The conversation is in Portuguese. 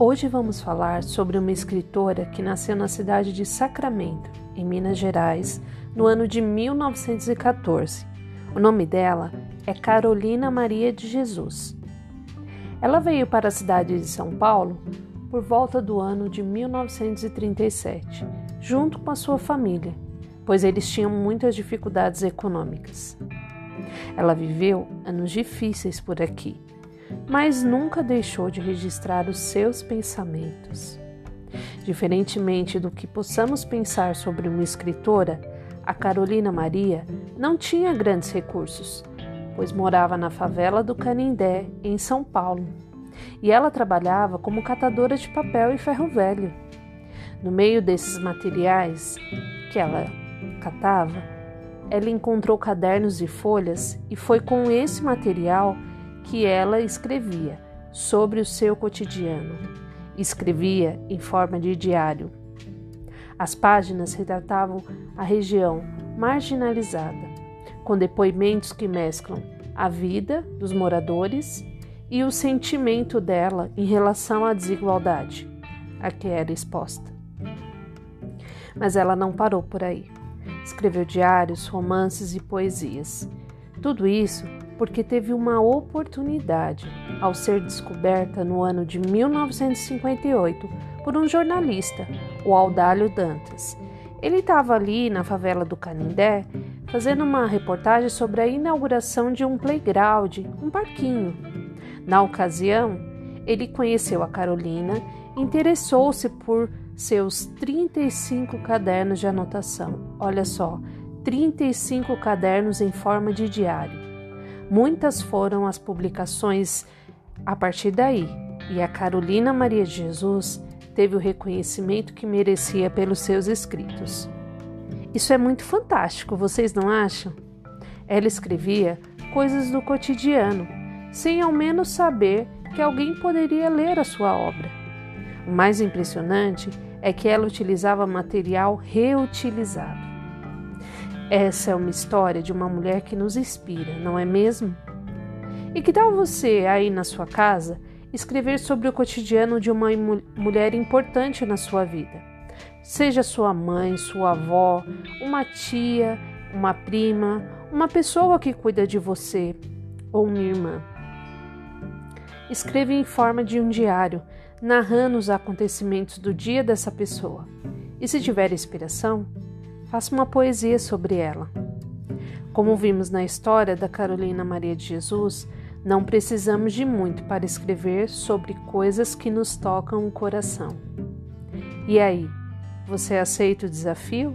Hoje vamos falar sobre uma escritora que nasceu na cidade de Sacramento, em Minas Gerais, no ano de 1914. O nome dela é Carolina Maria de Jesus. Ela veio para a cidade de São Paulo por volta do ano de 1937, junto com a sua família, pois eles tinham muitas dificuldades econômicas. Ela viveu anos difíceis por aqui mas nunca deixou de registrar os seus pensamentos. Diferentemente do que possamos pensar sobre uma escritora, a Carolina Maria não tinha grandes recursos, pois morava na favela do Canindé, em São Paulo, e ela trabalhava como catadora de papel e ferro velho. No meio desses materiais que ela catava, ela encontrou cadernos e folhas, e foi com esse material que ela escrevia sobre o seu cotidiano. Escrevia em forma de diário. As páginas retratavam a região marginalizada, com depoimentos que mesclam a vida dos moradores e o sentimento dela em relação à desigualdade a que era exposta. Mas ela não parou por aí. Escreveu diários, romances e poesias. Tudo isso porque teve uma oportunidade ao ser descoberta no ano de 1958 por um jornalista, o Aldalho Dantas. Ele estava ali na favela do Canindé fazendo uma reportagem sobre a inauguração de um playground, um parquinho. Na ocasião, ele conheceu a Carolina e interessou-se por seus 35 cadernos de anotação. Olha só, 35 cadernos em forma de diário. Muitas foram as publicações a partir daí, e a Carolina Maria de Jesus teve o reconhecimento que merecia pelos seus escritos. Isso é muito fantástico, vocês não acham? Ela escrevia coisas do cotidiano, sem ao menos saber que alguém poderia ler a sua obra. O mais impressionante é que ela utilizava material reutilizado. Essa é uma história de uma mulher que nos inspira, não é mesmo? E que tal você, aí na sua casa, escrever sobre o cotidiano de uma mulher importante na sua vida? Seja sua mãe, sua avó, uma tia, uma prima, uma pessoa que cuida de você ou uma irmã. Escreva em forma de um diário, narrando os acontecimentos do dia dessa pessoa. E se tiver inspiração, Faça uma poesia sobre ela. Como vimos na história da Carolina Maria de Jesus, não precisamos de muito para escrever sobre coisas que nos tocam o coração. E aí, você aceita o desafio?